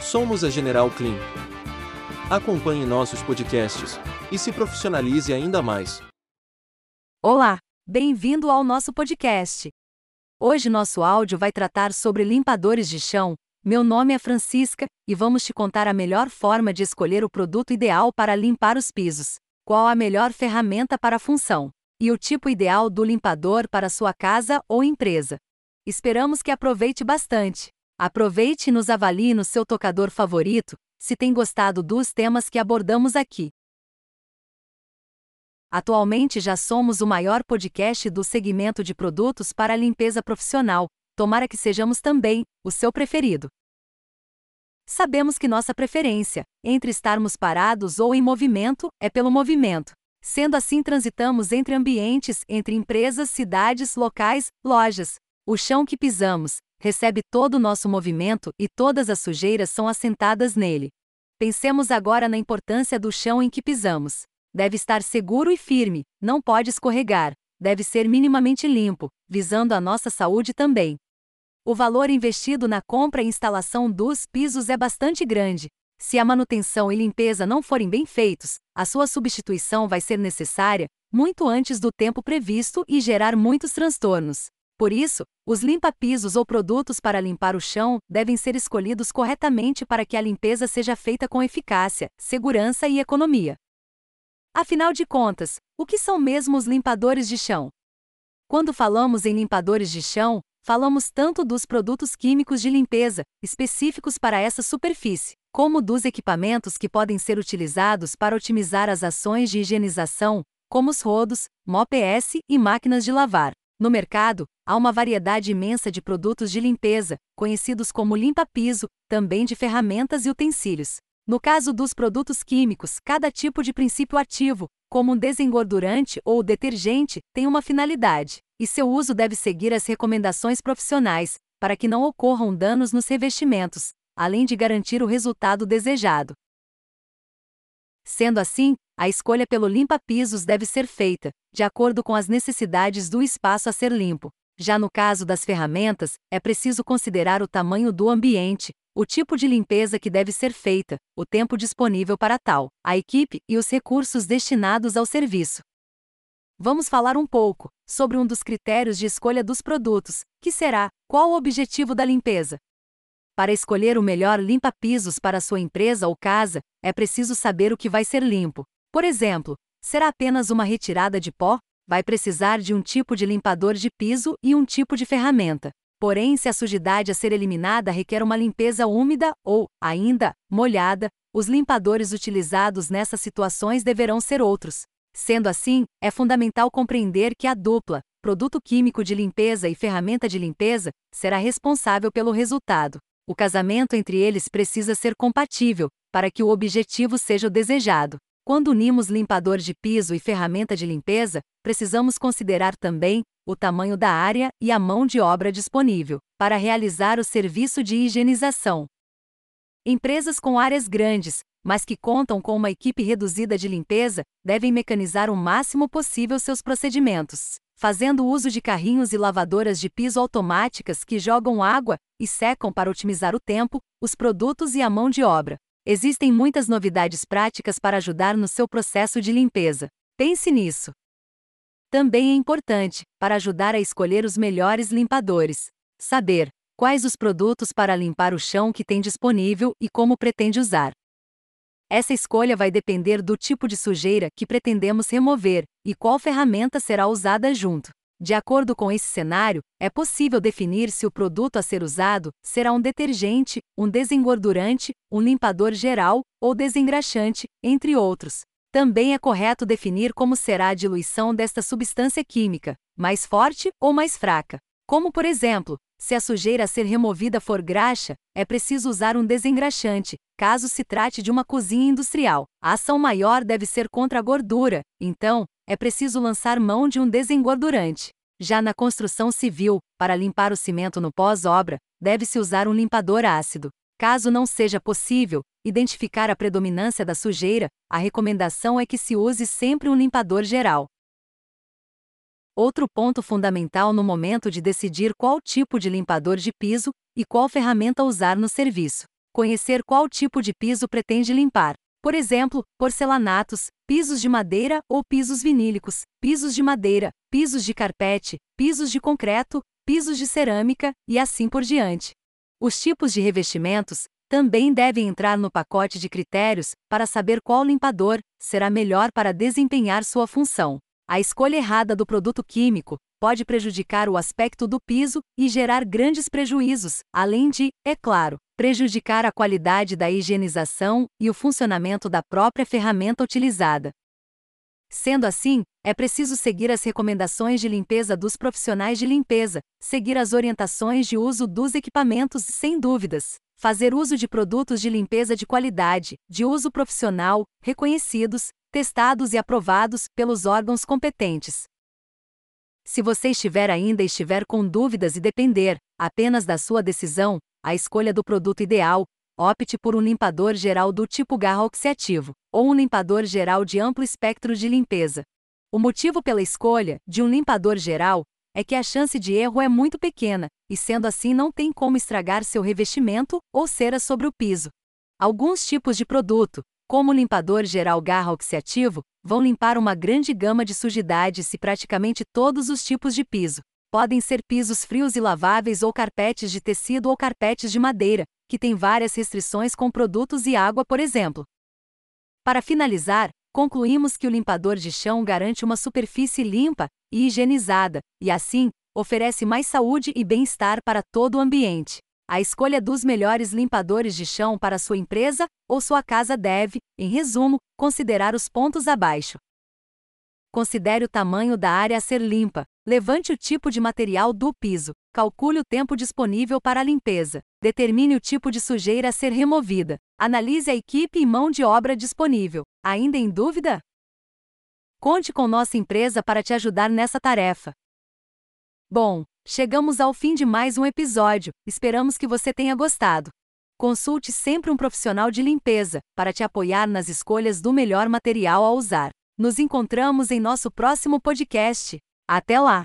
Somos a General Clean. Acompanhe nossos podcasts e se profissionalize ainda mais. Olá, bem-vindo ao nosso podcast. Hoje nosso áudio vai tratar sobre limpadores de chão. Meu nome é Francisca e vamos te contar a melhor forma de escolher o produto ideal para limpar os pisos. Qual a melhor ferramenta para a função? E o tipo ideal do limpador para sua casa ou empresa. Esperamos que aproveite bastante. Aproveite e nos avalie no seu tocador favorito, se tem gostado dos temas que abordamos aqui. Atualmente já somos o maior podcast do segmento de produtos para limpeza profissional, tomara que sejamos também o seu preferido. Sabemos que nossa preferência, entre estarmos parados ou em movimento, é pelo movimento. Sendo assim, transitamos entre ambientes, entre empresas, cidades, locais, lojas. O chão que pisamos, recebe todo o nosso movimento e todas as sujeiras são assentadas nele. Pensemos agora na importância do chão em que pisamos. Deve estar seguro e firme, não pode escorregar, deve ser minimamente limpo, visando a nossa saúde também. O valor investido na compra e instalação dos pisos é bastante grande. Se a manutenção e limpeza não forem bem feitos, a sua substituição vai ser necessária muito antes do tempo previsto e gerar muitos transtornos. Por isso, os limpa-pisos ou produtos para limpar o chão devem ser escolhidos corretamente para que a limpeza seja feita com eficácia, segurança e economia. Afinal de contas, o que são mesmo os limpadores de chão? Quando falamos em limpadores de chão, falamos tanto dos produtos químicos de limpeza, específicos para essa superfície, como dos equipamentos que podem ser utilizados para otimizar as ações de higienização, como os rodos, MOPS e máquinas de lavar. No mercado, há uma variedade imensa de produtos de limpeza, conhecidos como limpa-piso, também de ferramentas e utensílios. No caso dos produtos químicos, cada tipo de princípio ativo, como um desengordurante ou detergente, tem uma finalidade, e seu uso deve seguir as recomendações profissionais, para que não ocorram danos nos revestimentos, além de garantir o resultado desejado. Sendo assim, a escolha pelo limpa-pisos deve ser feita, de acordo com as necessidades do espaço a ser limpo. Já no caso das ferramentas, é preciso considerar o tamanho do ambiente, o tipo de limpeza que deve ser feita, o tempo disponível para tal, a equipe e os recursos destinados ao serviço. Vamos falar um pouco sobre um dos critérios de escolha dos produtos, que será qual o objetivo da limpeza. Para escolher o melhor limpa-pisos para sua empresa ou casa, é preciso saber o que vai ser limpo. Por exemplo, será apenas uma retirada de pó? Vai precisar de um tipo de limpador de piso e um tipo de ferramenta. Porém, se a sujidade a ser eliminada requer uma limpeza úmida ou, ainda, molhada, os limpadores utilizados nessas situações deverão ser outros. Sendo assim, é fundamental compreender que a dupla, produto químico de limpeza e ferramenta de limpeza, será responsável pelo resultado. O casamento entre eles precisa ser compatível, para que o objetivo seja o desejado. Quando unimos limpador de piso e ferramenta de limpeza, precisamos considerar também o tamanho da área e a mão de obra disponível para realizar o serviço de higienização. Empresas com áreas grandes, mas que contam com uma equipe reduzida de limpeza, devem mecanizar o máximo possível seus procedimentos, fazendo uso de carrinhos e lavadoras de piso automáticas que jogam água e secam para otimizar o tempo, os produtos e a mão de obra. Existem muitas novidades práticas para ajudar no seu processo de limpeza. Pense nisso. Também é importante, para ajudar a escolher os melhores limpadores, saber quais os produtos para limpar o chão que tem disponível e como pretende usar. Essa escolha vai depender do tipo de sujeira que pretendemos remover e qual ferramenta será usada junto. De acordo com esse cenário, é possível definir se o produto a ser usado será um detergente, um desengordurante, um limpador geral ou desengraxante, entre outros. Também é correto definir como será a diluição desta substância química, mais forte ou mais fraca. Como, por exemplo, se a sujeira a ser removida for graxa, é preciso usar um desengraxante, caso se trate de uma cozinha industrial. A ação maior deve ser contra a gordura, então, é preciso lançar mão de um desengordurante. Já na construção civil, para limpar o cimento no pós-obra, deve-se usar um limpador ácido. Caso não seja possível identificar a predominância da sujeira, a recomendação é que se use sempre um limpador geral. Outro ponto fundamental no momento de decidir qual tipo de limpador de piso e qual ferramenta usar no serviço. Conhecer qual tipo de piso pretende limpar. Por exemplo, porcelanatos, pisos de madeira ou pisos vinílicos, pisos de madeira, pisos de carpete, pisos de concreto, pisos de cerâmica e assim por diante. Os tipos de revestimentos também devem entrar no pacote de critérios para saber qual limpador será melhor para desempenhar sua função. A escolha errada do produto químico pode prejudicar o aspecto do piso e gerar grandes prejuízos, além de, é claro, prejudicar a qualidade da higienização e o funcionamento da própria ferramenta utilizada. Sendo assim, é preciso seguir as recomendações de limpeza dos profissionais de limpeza, seguir as orientações de uso dos equipamentos sem dúvidas, fazer uso de produtos de limpeza de qualidade, de uso profissional, reconhecidos, testados e aprovados pelos órgãos competentes. Se você estiver ainda estiver com dúvidas e depender apenas da sua decisão, a escolha do produto ideal, opte por um limpador geral do tipo garra oxiativo, ou um limpador geral de amplo espectro de limpeza. O motivo pela escolha de um limpador geral é que a chance de erro é muito pequena, e sendo assim não tem como estragar seu revestimento ou cera sobre o piso. Alguns tipos de produto, como limpador geral garra oxiativo, vão limpar uma grande gama de sujidades e praticamente todos os tipos de piso. Podem ser pisos frios e laváveis ou carpetes de tecido ou carpetes de madeira, que têm várias restrições com produtos e água, por exemplo. Para finalizar, concluímos que o limpador de chão garante uma superfície limpa e higienizada, e assim, oferece mais saúde e bem-estar para todo o ambiente. A escolha dos melhores limpadores de chão para sua empresa ou sua casa deve, em resumo, considerar os pontos abaixo. Considere o tamanho da área a ser limpa. Levante o tipo de material do piso. Calcule o tempo disponível para a limpeza. Determine o tipo de sujeira a ser removida. Analise a equipe e mão de obra disponível. Ainda em dúvida? Conte com nossa empresa para te ajudar nessa tarefa. Bom, Chegamos ao fim de mais um episódio, esperamos que você tenha gostado. Consulte sempre um profissional de limpeza para te apoiar nas escolhas do melhor material a usar. Nos encontramos em nosso próximo podcast. Até lá!